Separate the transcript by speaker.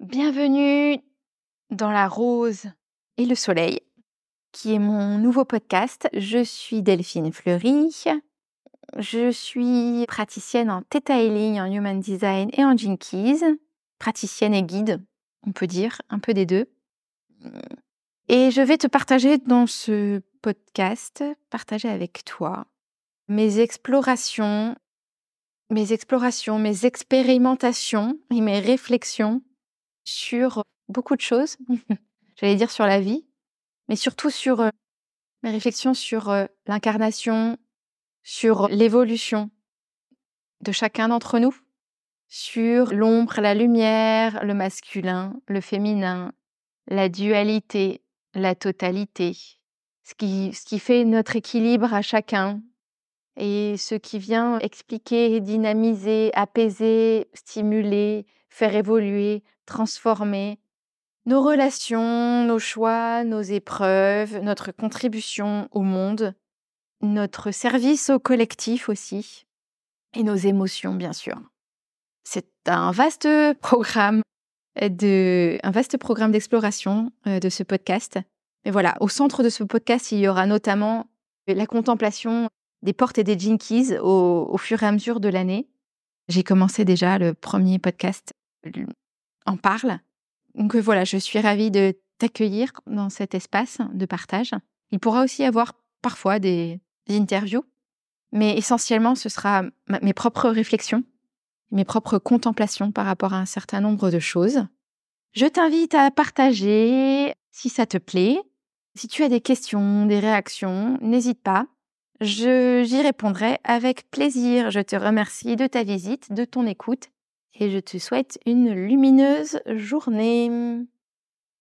Speaker 1: Bienvenue dans la rose et le soleil, qui est mon nouveau podcast. Je suis Delphine Fleury. Je suis praticienne en Theta Healing, en Human Design et en Jinkies. Praticienne et guide, on peut dire, un peu des deux. Et je vais te partager dans ce podcast, partager avec toi mes explorations, mes explorations, mes expérimentations et mes réflexions sur beaucoup de choses. J'allais dire sur la vie, mais surtout sur mes réflexions sur l'incarnation, sur l'évolution de chacun d'entre nous, sur l'ombre, la lumière, le masculin, le féminin, la dualité, la totalité, ce qui, ce qui fait notre équilibre à chacun et ce qui vient expliquer, dynamiser, apaiser, stimuler, faire évoluer, transformer nos relations, nos choix, nos épreuves, notre contribution au monde, notre service au collectif aussi, et nos émotions, bien sûr. C'est un vaste programme de, un vaste programme d'exploration euh, de ce podcast. Mais voilà, au centre de ce podcast, il y aura notamment la contemplation des portes et des jinkies au fur et à mesure de l'année. J'ai commencé déjà le premier podcast en parle. Donc euh, voilà, je suis ravie de t'accueillir dans cet espace de partage. Il pourra aussi y avoir parfois des, interviews, mais essentiellement ce sera mes propres réflexions, mes propres contemplations par rapport à un certain nombre de choses. Je t'invite à partager si ça te plaît. Si tu as des questions, des réactions, n'hésite pas. j'y répondrai avec plaisir. Je te remercie de ta visite, de ton écoute et je te souhaite une lumineuse journée.